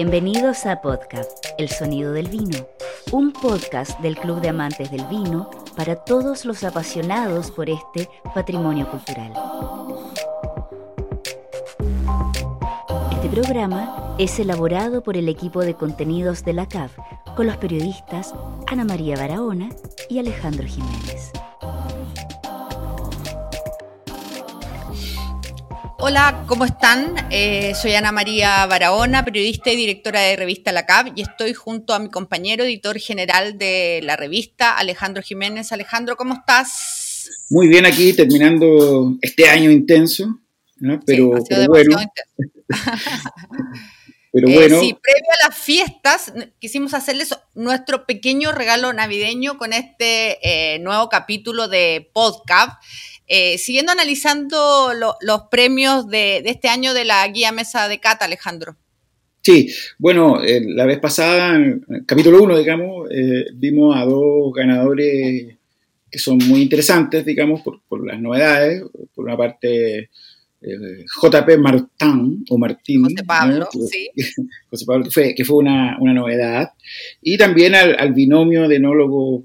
Bienvenidos a Podcast, El Sonido del Vino, un podcast del Club de Amantes del Vino para todos los apasionados por este patrimonio cultural. Este programa es elaborado por el equipo de contenidos de la CAF con los periodistas Ana María Barahona y Alejandro Jiménez. Hola, ¿cómo están? Eh, soy Ana María Barahona, periodista y directora de revista La CAP y estoy junto a mi compañero editor general de la revista, Alejandro Jiménez. Alejandro, ¿cómo estás? Muy bien aquí, terminando este año intenso, pero, bueno. pero bueno. sí, previo a las fiestas quisimos hacerles nuestro pequeño regalo navideño con este eh, nuevo capítulo de podcast. Eh, siguiendo analizando los premios de, este año de la guía Mesa de Cata, Alejandro. Sí, bueno, eh, la vez pasada, en capítulo 1, digamos, eh, vimos a dos ganadores que son muy interesantes, digamos, por, las novedades. Por una parte, JP Martín, o Martín. José Pablo, sí. José Pablo, que fue, que fue una, novedad. Y también al, al binomio de enólogo,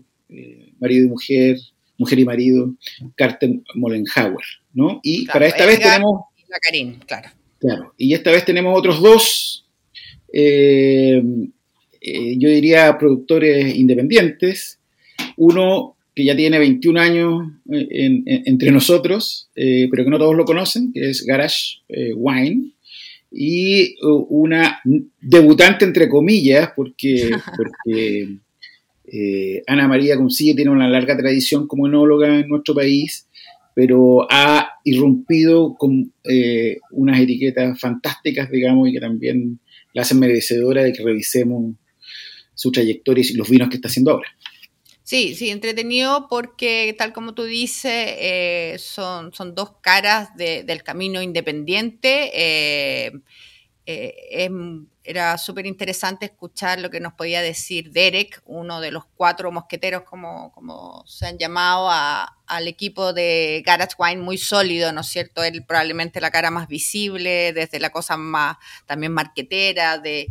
marido y mujer, Mujer y Marido, Carten Mollenhauer, ¿no? Y para esta vez tenemos... Y claro. Claro, y esta vez tenemos otros dos, eh, eh, yo diría productores independientes, uno que ya tiene 21 años eh, entre nosotros, pero que no todos lo conocen, que es Garage Wine, y una debutante entre comillas, porque, porque eh, Ana María Consigue tiene una larga tradición como enóloga en nuestro país, pero ha irrumpido con eh, unas etiquetas fantásticas, digamos, y que también la hacen merecedora de que revisemos su trayectoria y los vinos que está haciendo ahora. Sí, sí, entretenido porque tal como tú dices, eh, son, son dos caras del camino independiente. Era súper interesante escuchar lo que nos podía decir Derek, uno de los cuatro mosqueteros, como, como se han llamado, al equipo de Garage Wine, muy sólido, ¿no es cierto? Él probablemente la cara más visible, desde la cosa más también marquetera, de,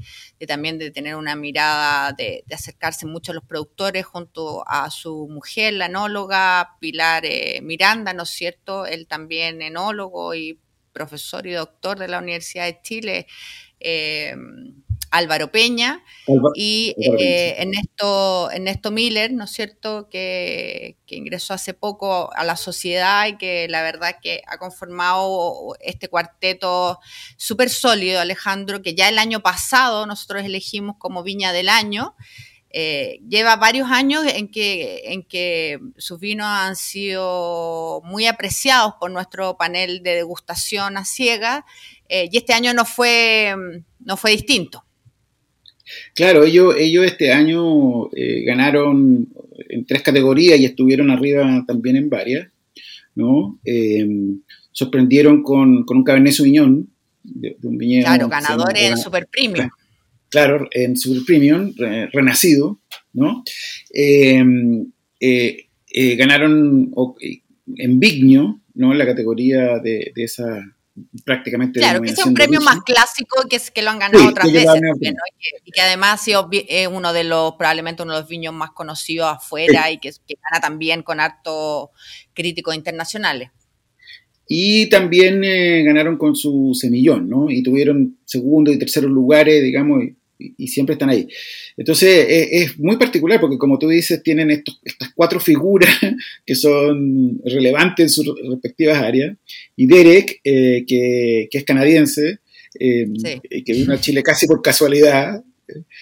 también de tener una mirada, de, acercarse mucho a los productores junto a su mujer, la enóloga Pilar eh, Miranda, ¿no es cierto? Él también enólogo y profesor y doctor de la Universidad de Chile. Eh, Álvaro Peña y eh, Ernesto, Ernesto, Miller, ¿no es cierto?, que, ingresó hace poco a la sociedad y que la verdad que ha conformado este cuarteto súper sólido, Alejandro, que ya el año pasado nosotros elegimos como Viña del Año. Eh, lleva varios años en que, en que sus vinos han sido muy apreciados por nuestro panel de degustación a ciegas eh, y este año no fue, no fue distinto. Claro, ellos, ellos este año eh, ganaron en tres categorías y estuvieron arriba también en varias, ¿no? Eh, sorprendieron con, un Cabernet Sauvignon de, un viñedo. Claro, ganador en Super Premium. Claro, en Super Premium, renacido, ¿no? ganaron en Vigno, ¿no? La categoría de, de esa prácticamente. Claro, que es un premio más clásico que, es, que lo han ganado otras veces y, que, además ha sido uno de los, probablemente uno de los viños más conocidos afuera y que, gana también con harto críticos internacionales. Y también eh, ganaron con su semillón, ¿no? Y tuvieron segundo y terceros lugares, digamos, y, siempre están ahí. Entonces es, muy particular porque como tú dices, tienen estos, estas cuatro figuras que son relevantes en sus respectivas áreas. Y Derek, eh, que, es canadiense, eh, que vino a Chile casi por casualidad,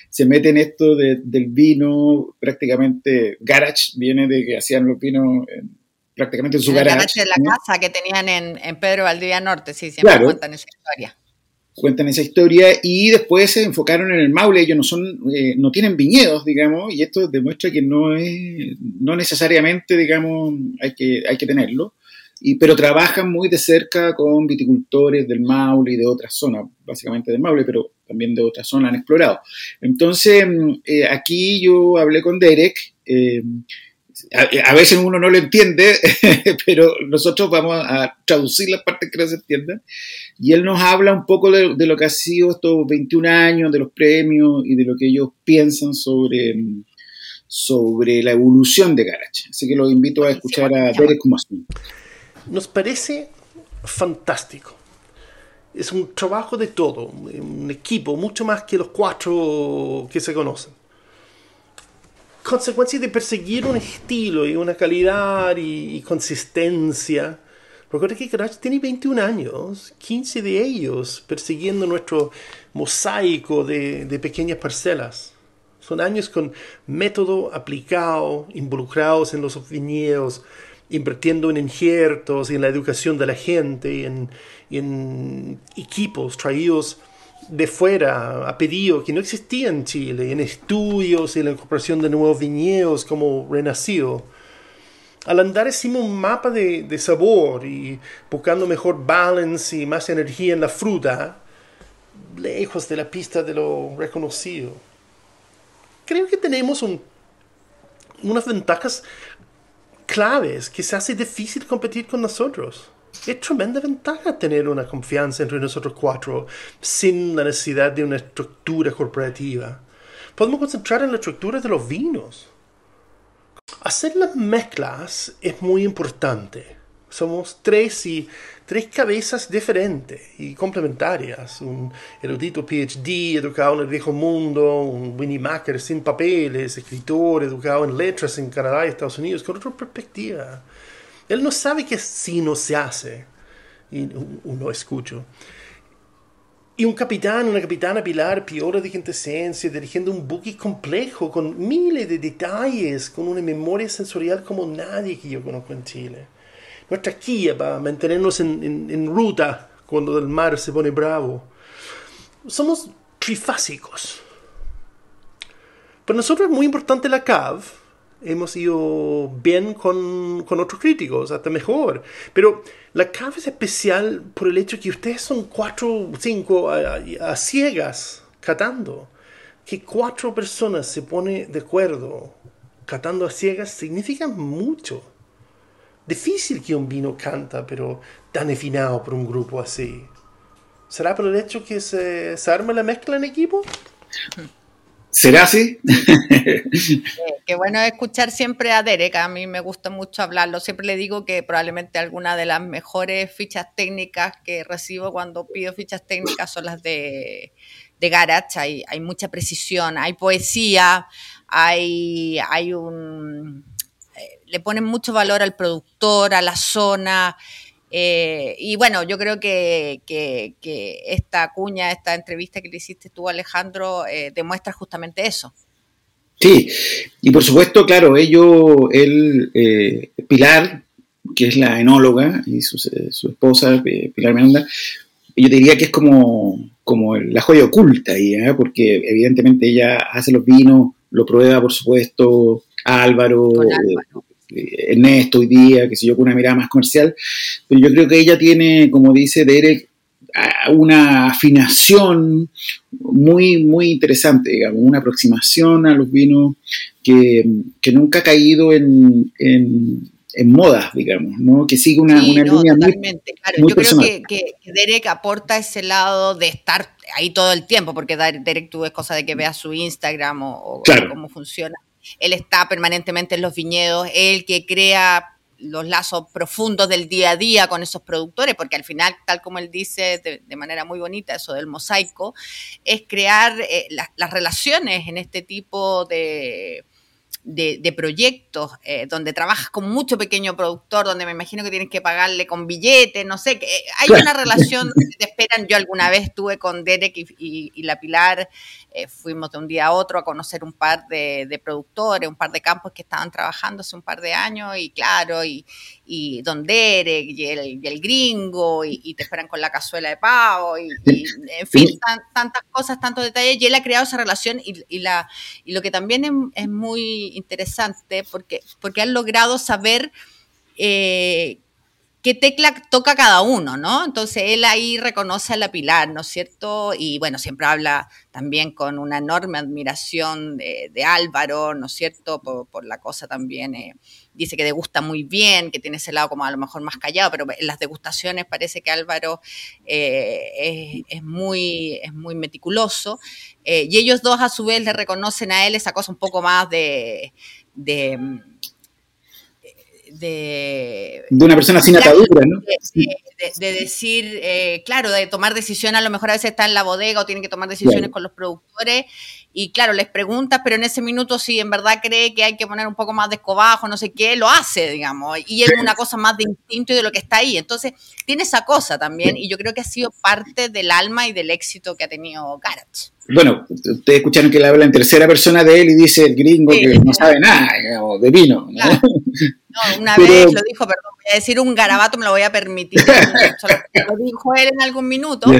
se mete en esto del vino, prácticamente garage, viene de que hacían los vinos prácticamente en su garage. garage de la casa que tenían en, Pedro Valdivia Norte, sí, siempre cuentan esa historia cuentan esa historia y después se enfocaron en el Maule, ellos no son, eh, no tienen viñedos, digamos, y esto demuestra que no es, no necesariamente, digamos, hay que, hay que tenerlo, pero trabajan muy de cerca con viticultores del Maule y de otras zonas, básicamente del Maule, pero también de otras zonas han explorado. Entonces, eh, aquí yo hablé con Derek, eh, a, veces uno no lo entiende, pero nosotros vamos a traducir las partes que no se entiendan. Y él nos habla un poco de, lo que ha sido estos 21 años, de los premios y de lo que ellos piensan sobre, sobre la evolución de Garage. Así que los invito a escuchar a Derek como así. Nos parece fantástico. Es un trabajo de todo, un equipo, mucho más que los cuatro que se conocen consecuencia de perseguir un estilo y una calidad y, consistencia. Recuerda que Garage tiene 21 años, 15 de ellos persiguiendo nuestro mosaico de, pequeñas parcelas. Son años con método aplicado, involucrados en los viñedos, invirtiendo en injertos y en la educación de la gente en, en equipos traídos de fuera a pedido que no existía en Chile, en estudios y la incorporación de nuevos viñedos como Renacido. Al andar hicimos un mapa de, de sabor y buscando mejor balance y más energía en la fruta, lejos de la pista de lo reconocido. Creo que tenemos un, unas ventajas claves que se hace difícil competir con nosotros. Es tremenda ventaja tener una confianza entre nosotros cuatro sin la necesidad de una estructura corporativa. Podemos concentrar en la estructura de los vinos. Hacer las mezclas es muy importante. Somos tres y tres cabezas diferentes y complementarias. Un erudito PhD educado en el viejo mundo, un Winnie Macker sin papeles, escritor educado en letras en Canadá y Estados Unidos, con otra perspectiva. Él no sabe que si no se hace. Y uno escucho. Y un capitán, una capitana Pilar, piola de quintesencia, dirigiendo un buque complejo con miles de detalles, con una memoria sensorial como nadie que yo conozco en Chile. Nuestra guía para mantenernos en, en ruta cuando el mar se pone bravo. Somos trifásicos. Para nosotros es muy importante la CAV, hemos ido bien con, con, otros críticos, hasta mejor. Pero la cava es especial por el hecho que ustedes son cuatro, cinco a, ciegas catando. Que cuatro personas se ponen de acuerdo catando a ciegas significa mucho. Difícil que un vino canta, pero tan afinado por un grupo así. ¿Será por el hecho que se, se arma la mezcla en equipo? ¿Será así? qué bueno escuchar siempre a Derek, a mí me gusta mucho hablarlo. Siempre le digo que probablemente alguna de las mejores fichas técnicas que recibo cuando pido fichas técnicas son las de, de Garage. Hay, mucha precisión, hay poesía, hay, hay un... Eh, le ponen mucho valor al productor, a la zona. Eh, y bueno, yo creo que, esta cuña, esta entrevista que le hiciste tú, Alejandro, eh, demuestra justamente eso. Sí, y por supuesto, claro, ellos, él, eh, Pilar, que es la enóloga, y su, esposa, Pilar Miranda, yo diría que es como, como la joya oculta ahí, porque evidentemente ella hace los vinos, lo prueba, por supuesto, Álvaro, Álvaro. Ernesto hoy día, que sé yo, con una mirada más comercial, pero yo creo que ella tiene, como dice Derek, una afinación muy, muy interesante, digamos, una aproximación a los vinos que, nunca ha caído en, en, modas, digamos, ¿no? que sigue una, línea totalmente, claro. Yo creo que, Derek aporta ese lado de estar ahí todo el tiempo, porque Derek tú es cosa de que veas su Instagram o, o cómo funciona él está permanentemente en los viñedos, él que crea los lazos profundos del día a día con esos productores, porque al final, tal como él dice de, manera muy bonita, eso del mosaico, es crear eh, las relaciones en este tipo de, de, proyectos eh, donde trabajas con mucho pequeño productor, donde me imagino que tienes que pagarle con billetes, no sé, que eh, hay una relación que te esperan. Yo alguna vez estuve con Derek y, la Pilar, eh, fuimos de un día a otro a conocer un par de, productores, un par de campos que estaban trabajando hace un par de años y claro, y, y Don Derek y el, gringo y, te esperan con la cazuela de pavo y, en fin, tantas cosas, tantos detalles. Y él ha creado esa relación y, la, y lo que también es, es muy interesante porque, porque han logrado saber eh, qué tecla toca cada uno, ¿no? Entonces él ahí reconoce a la Pilar, ¿no es cierto? Y bueno, siempre habla también con una enorme admiración de, Álvaro, ¿no es cierto? Por, la cosa también, eh, dice que degusta muy bien, que tiene ese lado como a lo mejor más callado, pero en las degustaciones parece que Álvaro eh, es, muy, meticuloso. Eh, y ellos dos a su vez le reconocen a él esa cosa un poco más de, una persona sin atadura, ¿no? De, decir, eh, claro, de tomar decisiones, a lo mejor a veces está en la bodega o tienen que tomar decisiones con los productores y claro, les preguntas, pero en ese minuto si en verdad cree que hay que poner un poco más de escobajo, no sé qué, lo hace, digamos, y es una cosa más de instinto y de lo que está ahí. Entonces, tiene esa cosa también y yo creo que ha sido parte del alma y del éxito que ha tenido Garage bueno, ustedes escucharon que le habla en tercera persona de él y dice el gringo que no sabe nada de vino. ¿no? una vez lo dijo, perdón, voy a decir un garabato, me lo voy a permitir. lo dijo él en algún minuto,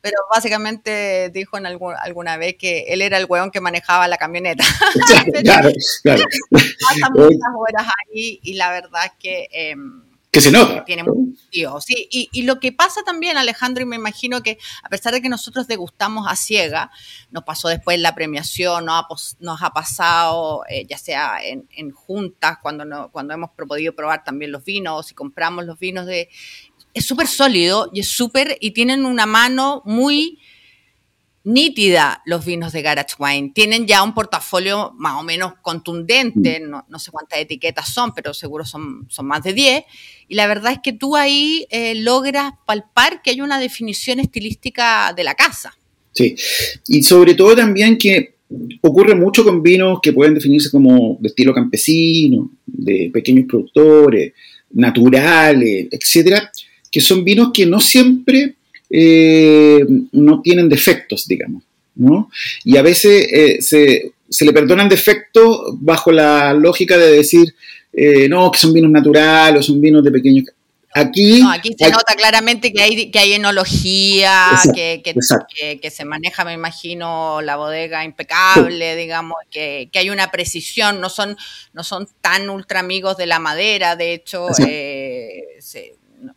pero básicamente dijo en alguna vez que él era el weón que manejaba la camioneta. claro, claro. Pasan muchas horas ahí y la verdad es que... Em, que se nota. Tiene mucho sentido, sí. Y, lo que pasa también, Alejandro, y me imagino que a pesar de que nosotros degustamos a ciega, nos pasó después la premiación, nos ha, pasado, eh, ya sea en, juntas, cuando, no, cuando hemos podido probar también los vinos y compramos los vinos de... Es súper sólido y es súper, y tienen una mano muy nítida los vinos de Garage Wine. Tienen ya un portafolio más o menos contundente, mm. no, sé cuántas etiquetas son, pero seguro son, son más de 10. Y la verdad es que tú ahí eh, logras palpar que hay una definición estilística de la casa. Sí, y sobre todo también que ocurre mucho con vinos que pueden definirse como de estilo campesino, de pequeños productores, naturales, etcétera, que son vinos que no siempre eh, no tienen defectos, digamos, ¿no? Y a veces eh, se, le perdonan defectos bajo la lógica de decir, eh, no, que son vinos naturales o son vinos de pequeños... Aquí, aquí se nota claramente que hay, que hay enología, que, que, se maneja, me imagino, la bodega impecable, digamos, que, hay una precisión, no son, no son tan ultra amigos de la madera, de hecho, se,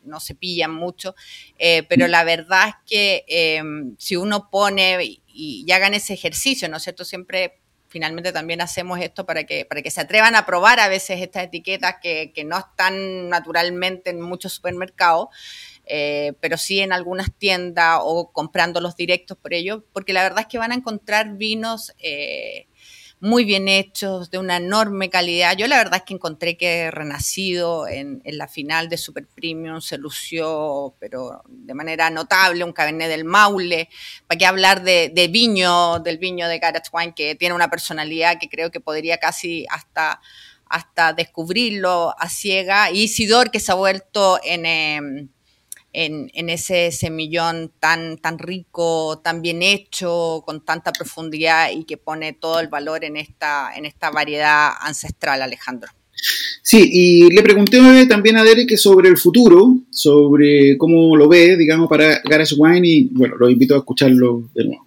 no, se pillan mucho, eh, pero la verdad es que em, si uno pone y, hagan ese ejercicio, ¿no es cierto? Siempre finalmente también hacemos esto para que, para que se atrevan a probar a veces estas etiquetas que, no están naturalmente en muchos supermercados, eh, pero sí en algunas tiendas o comprando los directos por ello, porque la verdad es que van a encontrar vinos eh, muy bien hechos, de una enorme calidad. Yo la verdad es que encontré que Renacido en, la final de Super Premium se lució, pero de manera notable, un Cabernet del Maule. ¿Para qué hablar de, viño, del viño de Garage que tiene una personalidad que creo que podría casi hasta hasta descubrirlo a ciega. Y Isidor, que se ha vuelto en, em, en, ese semillón tan, tan rico, tan bien hecho, con tanta profundidad y que pone todo el valor en esta, en esta variedad ancestral, Alejandro. Sí, y le pregunté también a Derek sobre el futuro, sobre cómo lo ve, digamos, para Garage Wine y bueno, lo invito a escucharlo de nuevo.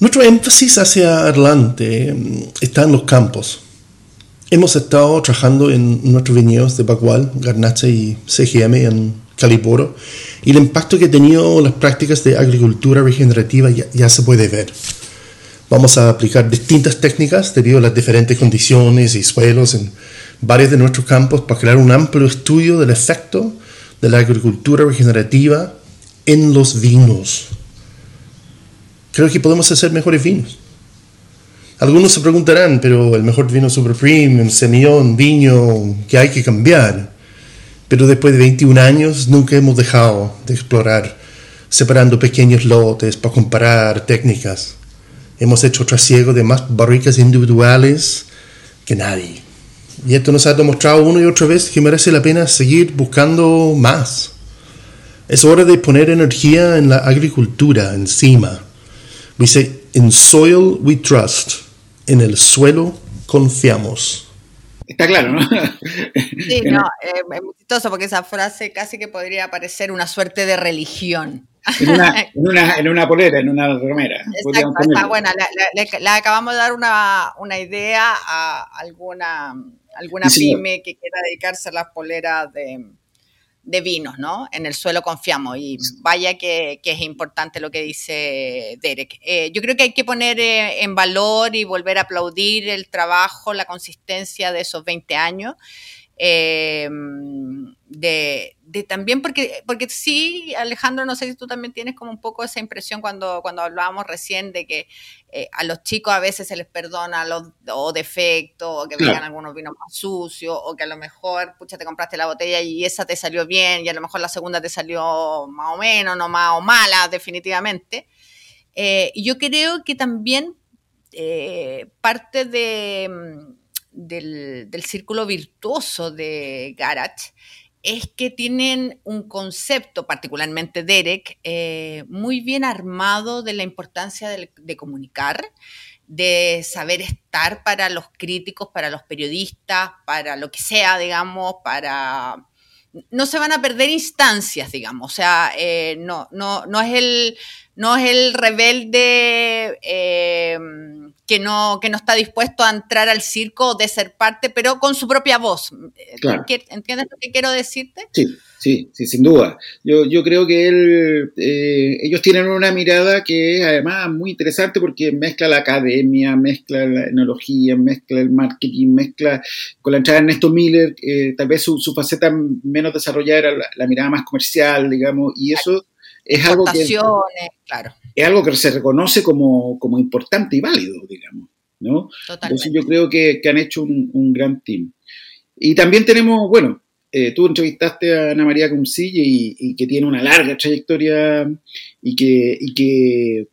Nuestro énfasis hacia adelante mm, está en los campos. Hemos estado trabajando en nuestros viñedos de Bagual, Garnacha y CGM en Caliporo y el impacto que ha tenido las prácticas de agricultura regenerativa ya, se puede ver. Vamos a aplicar distintas técnicas debido a las diferentes condiciones y suelos en varios de nuestros campos para crear un amplio estudio del efecto de la agricultura regenerativa en los vinos. Creo que podemos hacer mejores vinos. Algunos se preguntarán, pero el mejor vino Super Premium, Semillón, Viño, que hay que cambiar. Pero después de 21 años nunca hemos dejado de explorar, separando pequeños lotes para comparar técnicas. Hemos hecho trasiego de más barricas individuales que nadie. Y esto nos ha demostrado una y otra vez que merece la pena seguir buscando más. Es hora de poner energía en la agricultura encima. Dice, in soil we trust en el suelo confiamos. Está claro, ¿no? Sí, no, eh, es muy chistoso porque esa frase casi que podría parecer una suerte de religión. en, una, en, una, polera, en una remera. Exacto, está buena. Le, acabamos de dar una, una idea a alguna, alguna pyme que quiera dedicarse a las poleras de, de vinos, ¿no? En el suelo confiamos y vaya que, es importante lo que dice Derek. Eh, yo creo que hay que poner eh, en valor y volver a aplaudir el trabajo, la consistencia de esos 20 años. Eh, de, también porque, porque sí, Alejandro, no sé si tú también tienes como un poco esa impresión cuando, cuando hablábamos recién de que eh, a los chicos a veces se les perdona los o defectos, o que vengan algunos vinos más sucios, o que a lo mejor, pucha, te compraste la botella y esa te salió bien, y a lo mejor la segunda te salió más o menos, no más o mala, definitivamente. Eh, yo creo que también parte de mm, del, círculo virtuoso de Garage es que tienen un concepto, particularmente Derek, eh, muy bien armado de la importancia de, comunicar, de saber estar para los críticos, para los periodistas, para lo que sea, digamos, para... No se van a perder instancias, digamos, o sea, eh, no, no, no, es el, no es el rebelde... Eh, que no, que no está dispuesto a entrar al circo de ser parte, pero con su propia voz. ¿Entiendes lo que quiero decirte? Sí, sí, sí, sin duda. Yo, yo creo que él, eh, ellos tienen una mirada que es además muy interesante porque mezcla la academia, mezcla la enología, mezcla el marketing, mezcla con la entrada de Ernesto Miller, eh, tal vez su, faceta menos desarrollada era la, mirada más comercial, digamos, y eso es algo que... Claro es algo que se reconoce como, importante y válido, digamos. ¿no? Entonces yo creo que, han hecho un, gran team. Y también tenemos, bueno, eh, tú entrevistaste a Ana María Comsille y, que tiene una larga trayectoria y que, que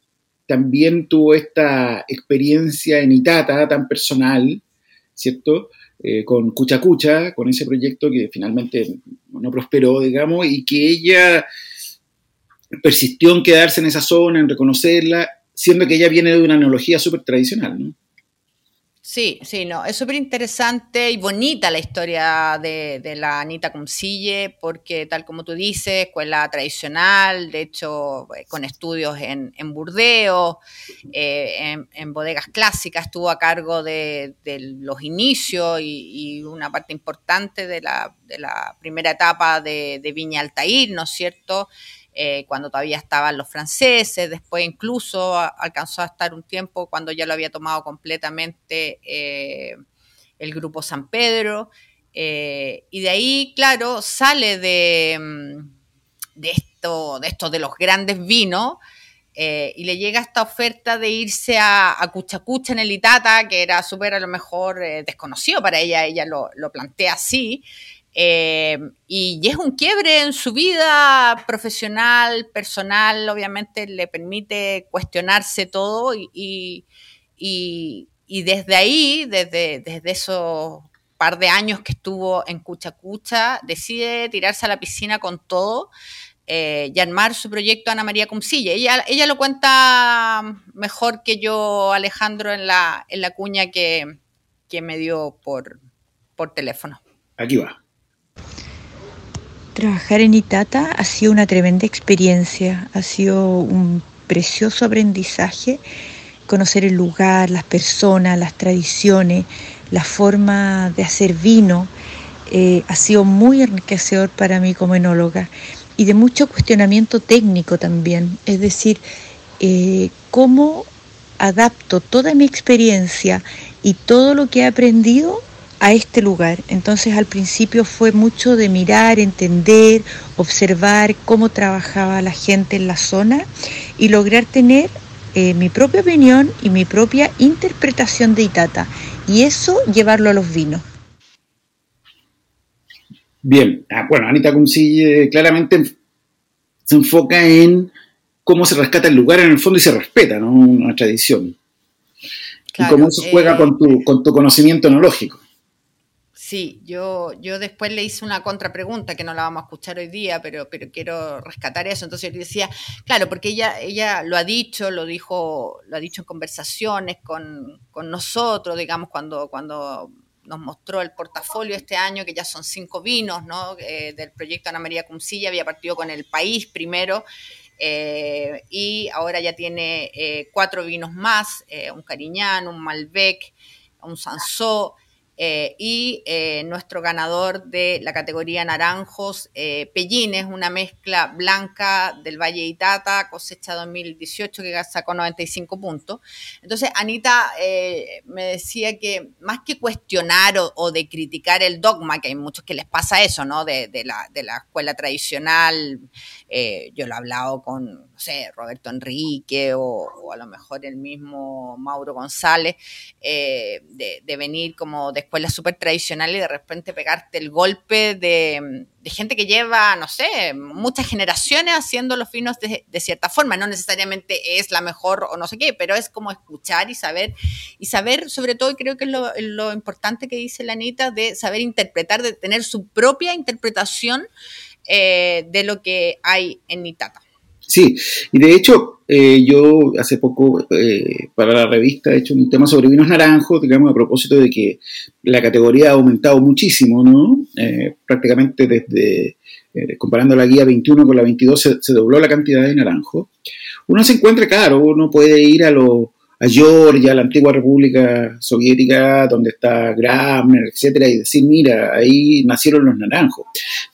también tuvo esta experiencia en Itata tan personal, ¿cierto? Eh, con Cucha Cucha, con ese proyecto que finalmente no prosperó, digamos, y que ella persistió en quedarse en esa zona, en reconocerla, siendo que ella viene de una analogía súper tradicional, ¿no? Sí, sí, no, es súper interesante y bonita la historia de, la Anita Cumcille, porque tal como tú dices, escuela tradicional, de hecho, eh, con estudios en, en Burdeos, eh, en, bodegas clásicas, estuvo a cargo de, los inicios y, una parte importante de la, primera etapa de, de Viña Altair, ¿no es cierto? Eh, cuando todavía estaban los franceses, después incluso alcanzó a estar un tiempo cuando ya lo había tomado completamente eh, el grupo San Pedro. Eh, y de ahí, claro, sale de, mm, de, esto, de esto de los grandes vinos. y le llega esta oferta de irse a, Cuchacucha en el Itata, que era súper a lo mejor desconocido para ella, ella lo, lo plantea así, eh, y, es un quiebre en su vida profesional, personal, obviamente le permite cuestionarse todo y, desde ahí, desde, esos par de años que estuvo en Cucha Cucha, decide tirarse a la piscina con todo eh, y armar su proyecto Ana María Cumcilla. Ella, lo cuenta mejor que yo, Alejandro, en la, en la cuña que, me dio por teléfono. Aquí va. Trabajar en Itata ha sido una tremenda experiencia, ha sido un precioso aprendizaje, conocer el lugar, las personas, las tradiciones, la forma de hacer vino, eh, ha sido muy enriquecedor para mí como enóloga y de mucho cuestionamiento técnico también, es decir, eh, cómo adapto toda mi experiencia y todo lo que he aprendido a este lugar. Entonces al principio fue mucho de mirar, entender, observar cómo trabajaba la gente en la zona y lograr tener eh, mi propia opinión y mi propia interpretación de Itata y eso llevarlo a los vinos. Bien, ah, bueno, Anita Cumcille claramente se enfoca en cómo se rescata el lugar en el fondo y se respeta, ¿no? Una tradición. y cómo eso juega eh, con, tu, con tu conocimiento enológico. Sí, yo, yo después le hice una contrapregunta que no la vamos a escuchar hoy día, pero, pero quiero rescatar eso. Entonces yo le decía, claro, porque ella, ella lo ha dicho, lo dijo, lo ha dicho en conversaciones con, nosotros, digamos, cuando, cuando nos mostró el portafolio este año, que ya son cinco vinos, ¿no? Eh, del proyecto Ana María Cumcilla, había partido con el país primero, eh, y ahora ya tiene cuatro vinos más, un Cariñán, un Malbec, un Sansó, eh, y eh, nuestro ganador de la categoría naranjos, eh, Pellines, una mezcla blanca del Valle Itata, cosecha 2018 que sacó 95 puntos. Entonces, Anita me decía que más que cuestionar o, de criticar el dogma, que hay muchos que les pasa eso, ¿no? De, la, de la, escuela tradicional, yo lo he hablado con, no sé, Roberto Enrique o, a lo mejor el mismo Mauro González, de, de venir como de escuela súper tradicional y de repente pegarte el golpe de, gente que lleva, no sé, muchas generaciones haciendo los vinos de, cierta forma. No necesariamente es la mejor o no sé qué, pero es como escuchar y saber, y saber sobre todo, y creo que es lo, importante que dice la Anita, de saber interpretar, de tener su propia interpretación eh, de lo que hay en Nitata. Sí, y de hecho, eh, yo hace poco eh, para la revista he hecho un tema sobre vinos naranjos, digamos, a propósito de que la categoría ha aumentado muchísimo, ¿no? Prácticamente desde, comparando la guía 21 con la 22, se, se dobló la cantidad de naranjos. Uno se encuentra, claro, uno puede ir a los a Georgia, la antigua República Soviética, donde está Gramner, etcétera, y decir, mira, ahí nacieron los naranjos.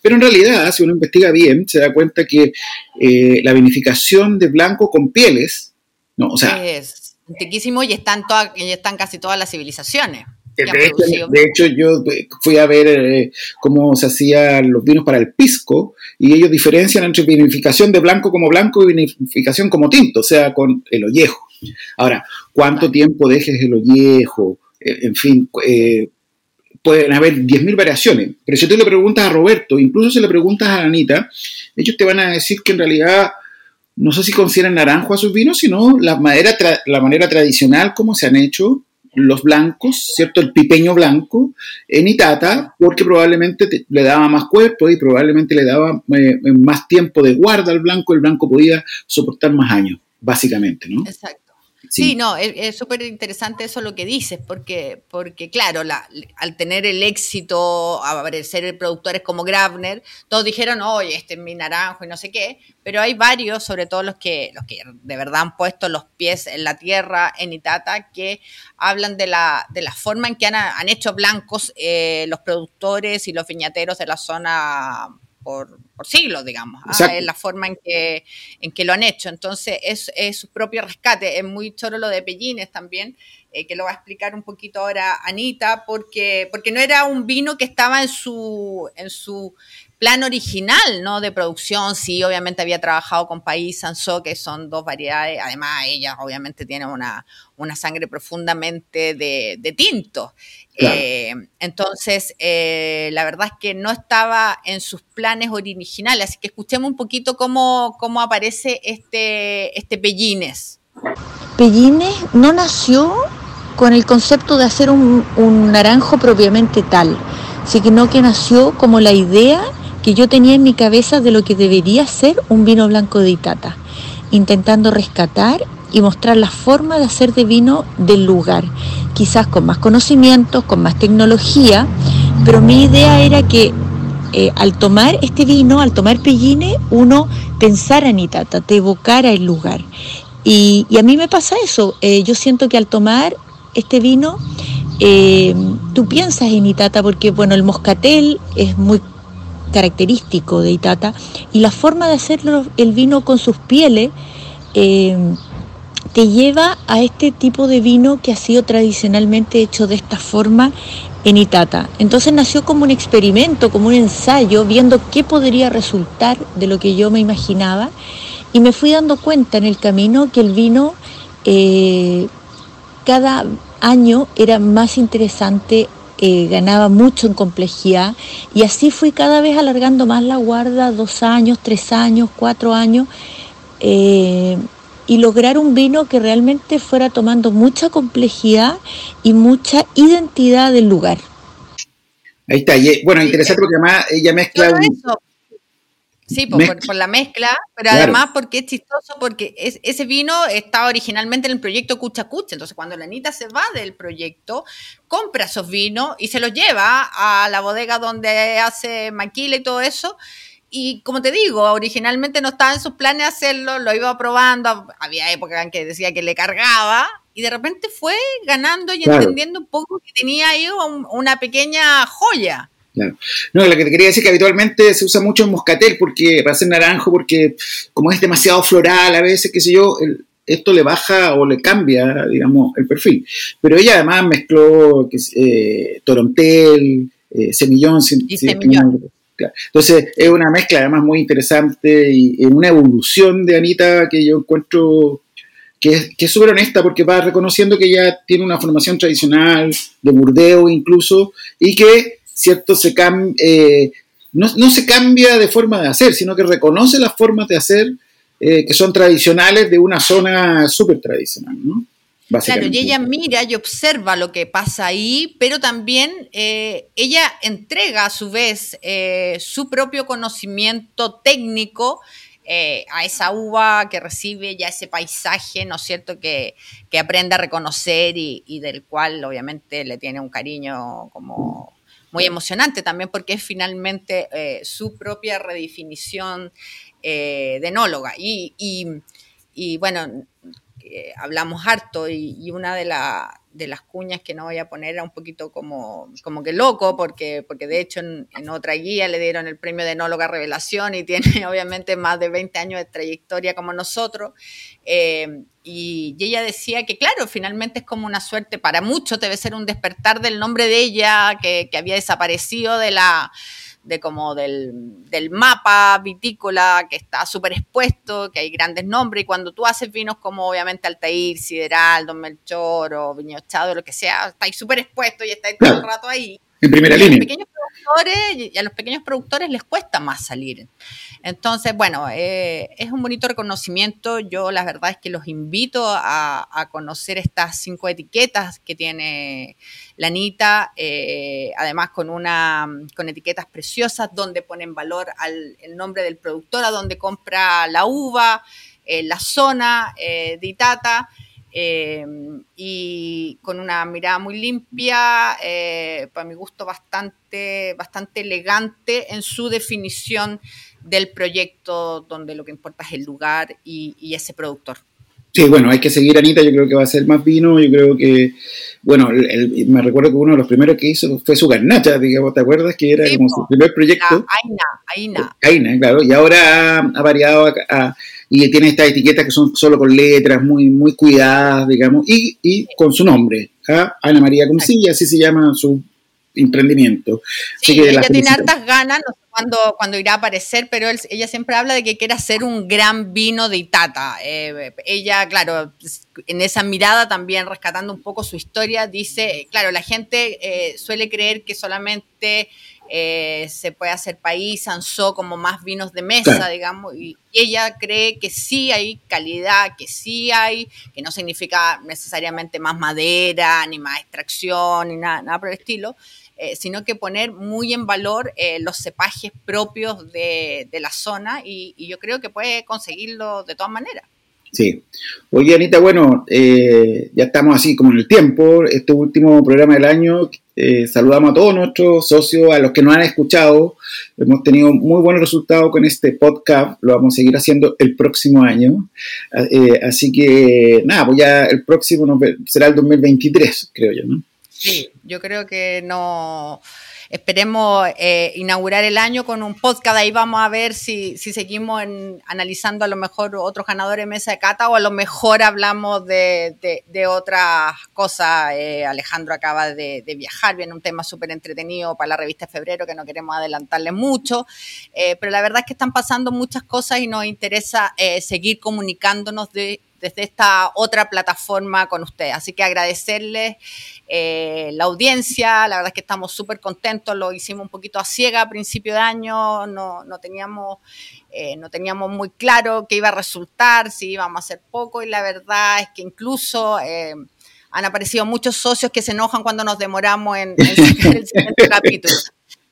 Pero en realidad, si uno investiga bien, se da cuenta que eh, la vinificación de blanco con pieles, no, o sea, es antiquísimo y están todas, y están casi todas las civilizaciones. De hecho, yo fui a ver eh, cómo se hacían los vinos para el pisco y ellos diferencian entre vinificación de blanco como blanco y vinificación como tinto, o sea, con el ollejo. Ahora, ¿cuánto tiempo dejes el ollejo? Eh, en fin, eh, pueden haber 10.000 variaciones. Pero si tú le preguntas a Roberto, incluso si le preguntas a Anita, ellos te van a decir que en realidad no sé si consideran naranjo a sus vinos, sino la, la manera tradicional como se han hecho los blancos, ¿cierto? El pipeño blanco en Itata, porque probablemente le daba más cuerpo y probablemente le daba eh, más tiempo de guarda al blanco, el blanco podía soportar más años, básicamente, ¿no? Exacto. Sí, no, es súper interesante eso lo que dices, porque, porque claro, la, al tener el éxito, aparecer productores como Grabner, todos dijeron, oye, este es mi naranjo y no sé qué, pero hay varios, sobre todo los que, los que de verdad han puesto los pies en la tierra en Itata, que hablan de la, de la forma en que han, han hecho blancos eh, los productores y los viñateros de la zona por, siglos, digamos. ¿ah? Es la forma en que, en que lo han hecho. Entonces, es, su propio rescate. Es muy choro lo de Pellines también, eh, que lo va a explicar un poquito ahora Anita, porque, porque no era un vino que estaba en su, en su plan original, ¿no? De producción, sí, obviamente había trabajado con País Sanso, que son dos variedades, además ella obviamente tiene una, una sangre profundamente de, tinto. Eh, entonces, eh, la verdad es que no estaba en sus planes originales, así que escuchemos un poquito cómo, cómo aparece este, este Pellines. Pellines no nació con el concepto de hacer un, un naranjo propiamente tal, sino que nació como la idea que yo tenía en mi cabeza de lo que debería ser un vino blanco de Itata, intentando rescatar y mostrar la forma de hacer de vino del lugar, quizás con más conocimientos, con más tecnología, pero mi idea era que eh, al tomar este vino, al tomar Pelline, uno pensara en Itata, te evocara el lugar. Y, a mí me pasa eso, eh, yo siento que al tomar este vino, eh, tú piensas en Itata porque, bueno, el moscatel es muy característico de Itata y la forma de hacer el vino con sus pieles eh, te lleva a este tipo de vino que ha sido tradicionalmente hecho de esta forma en Itata. Entonces nació como un experimento, como un ensayo, viendo qué podría resultar de lo que yo me imaginaba y me fui dando cuenta en el camino que el vino eh, cada año era más interesante eh, ganaba mucho en complejidad y así fui cada vez alargando más la guarda, dos años, tres años, cuatro años, eh, y lograr un vino que realmente fuera tomando mucha complejidad y mucha identidad del lugar. Ahí está, bueno, interesante porque además ella mezcla... Sí, por, la mezcla, pero además porque es chistoso, porque ese vino estaba originalmente en el proyecto Cucha Cucha. Entonces, cuando la Anita se va del proyecto, compra esos vinos y se los lleva a la bodega donde hace maquila y todo eso. y como te digo, originalmente no estaba en sus planes hacerlo, lo iba probando, había épocas en que decía que le cargaba, y de repente fue ganando y entendiendo un poco que tenía ahí una pequeña joya. Claro. No, lo que te quería decir que habitualmente se usa mucho en moscatel porque para hacer naranjo, porque como es demasiado floral a veces, qué sé yo, esto le baja o le cambia, digamos, el perfil. Pero ella además mezcló eh, torontel, eh, semillón, semillón. Entonces es una mezcla además muy interesante y una evolución de Anita que yo encuentro que es súper honesta porque va reconociendo que ella tiene una formación tradicional, de burdeo incluso, y que, cierto, se eh, no, no, se cambia de forma de hacer, sino que reconoce las formas de hacer eh, que son tradicionales de una zona súper tradicional, ¿no? Claro, y ella mira y observa lo que pasa ahí, pero también eh, ella entrega a su vez eh, su propio conocimiento técnico eh, a esa uva que recibe ya ese paisaje, ¿no es cierto?, que, aprende a reconocer y, y, del cual obviamente le tiene un cariño como muy emocionante también porque es finalmente su propia redefinición de enóloga. Y, y, y bueno, hablamos harto y, una de, de, las cuñas que no voy a poner era un poquito como, como que loco, porque, porque de hecho en, otra guía le dieron el premio de enóloga revelación y tiene obviamente más de 20 años de trayectoria como nosotros. Eh, y, ella decía que, claro, finalmente es como una suerte, para muchos debe ser un despertar del nombre de ella, que, que había desaparecido de la de como del, mapa vitícola que está súper expuesto, que hay grandes nombres, y cuando tú haces vinos como obviamente Altair, Sideral, Don Melchor o Viñochado, lo que sea, estáis súper expuesto y estáis todo el rato ahí. En primera línea y a los pequeños productores les cuesta más salir. Entonces, bueno, eh, es un bonito reconocimiento. Yo la verdad es que los invito a, conocer estas cinco etiquetas que tiene la Anita, eh, además con, una, con etiquetas preciosas donde ponen valor al el nombre del productor, a donde compra la uva, eh, la zona de Itata. Em, y con una mirada muy limpia, eh, para mi gusto bastante, bastante elegante en su definición del proyecto donde lo que importa es el lugar y, ese productor. Sí, bueno, hay que seguir Anita, yo creo que va a ser más vino, yo creo que, bueno, me recuerdo que uno de los primeros que hizo fue su garnacha, digamos, ¿te acuerdas? Que era como su primer proyecto. Aina, Aina. Aina, claro, y ahora ha, variado a y tiene estas etiquetas que son solo con letras, muy, muy cuidadas, digamos, y, y con su nombre, ¿ah? Ana María Cuncilla, así se llama su emprendimiento. Sí, ella tiene hartas ganas, no sé cuándo, cuando irá a aparecer, pero ella siempre habla de que quiere hacer un gran vino de Itata. Eh, ella, claro, en esa mirada también rescatando un poco su historia, dice, claro, la gente eh, suele creer que solamente eh, se puede hacer país, anzó como más vinos de mesa, digamos, y, ella cree que sí hay calidad, que sí hay, que no significa necesariamente más madera, ni más extracción, ni nada, nada por el estilo, eh, sino que poner muy en valor eh, los cepajes propios de, la zona y, yo creo que puede conseguirlo de todas maneras. Sí. Oye, Anita, bueno, ya estamos así como en el tiempo, este último programa del año, eh, saludamos a todos nuestros socios, a los que nos han escuchado. Hemos tenido muy buenos resultados con este podcast. Lo vamos a seguir haciendo el próximo año. Eh, así que, nada, pues ya el próximo será el 2023, creo yo, ¿no? Sí, yo creo que no Esperemos eh, inaugurar el año con un podcast. Ahí vamos a ver si, seguimos analizando a lo mejor otros ganadores de mesa de cata o a lo mejor hablamos de, otras cosas. Eh, Alejandro acaba de, viajar, viene un tema súper entretenido para la revista de febrero que no queremos adelantarle mucho. Eh, pero la verdad es que están pasando muchas cosas y nos interesa seguir comunicándonos de desde esta otra plataforma con ustedes. Así que agradecerles eh, la audiencia, la verdad es que estamos súper contentos, lo hicimos un poquito a ciega a principio de año, no, teníamos, eh, no teníamos muy claro qué iba a resultar, si íbamos a hacer poco y la verdad es que incluso... Eh, han aparecido muchos socios que se enojan cuando nos demoramos en, en el siguiente capítulo.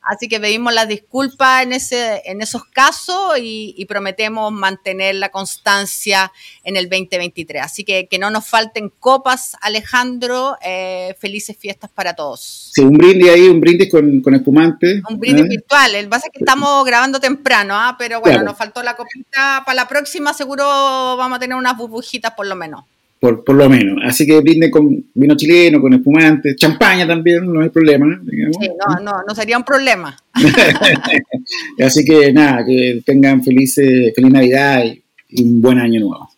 Así que pedimos las disculpas en, ese, en esos casos y, prometemos mantener la constancia en el 2023. Así que que no nos falten copas, Alejandro. Eh, felices fiestas para todos. Sí, un brindis ahí, un brindis con, con espumante. Un brindis ¿eh? virtual. El base es que estamos grabando temprano, ¿ah? pero bueno, nos faltó la copita. Para la próxima seguro vamos a tener unas burbujitas por lo menos por, lo menos. Así que brinde con vino chileno, con espumante, champaña también, no hay problema. Sí, no, no, no sería un problema. Así que nada, que tengan feliz, feliz Navidad y, un buen año nuevo.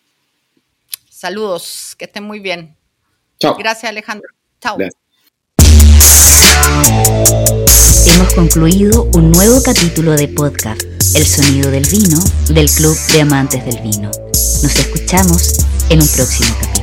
Saludos, que estén muy bien. Chao. Gracias, Alejandro. Chao. Hemos concluido un nuevo capítulo de podcast, El sonido del vino, del Club de Amantes del Vino. Nos escuchamos en un próximo capítulo.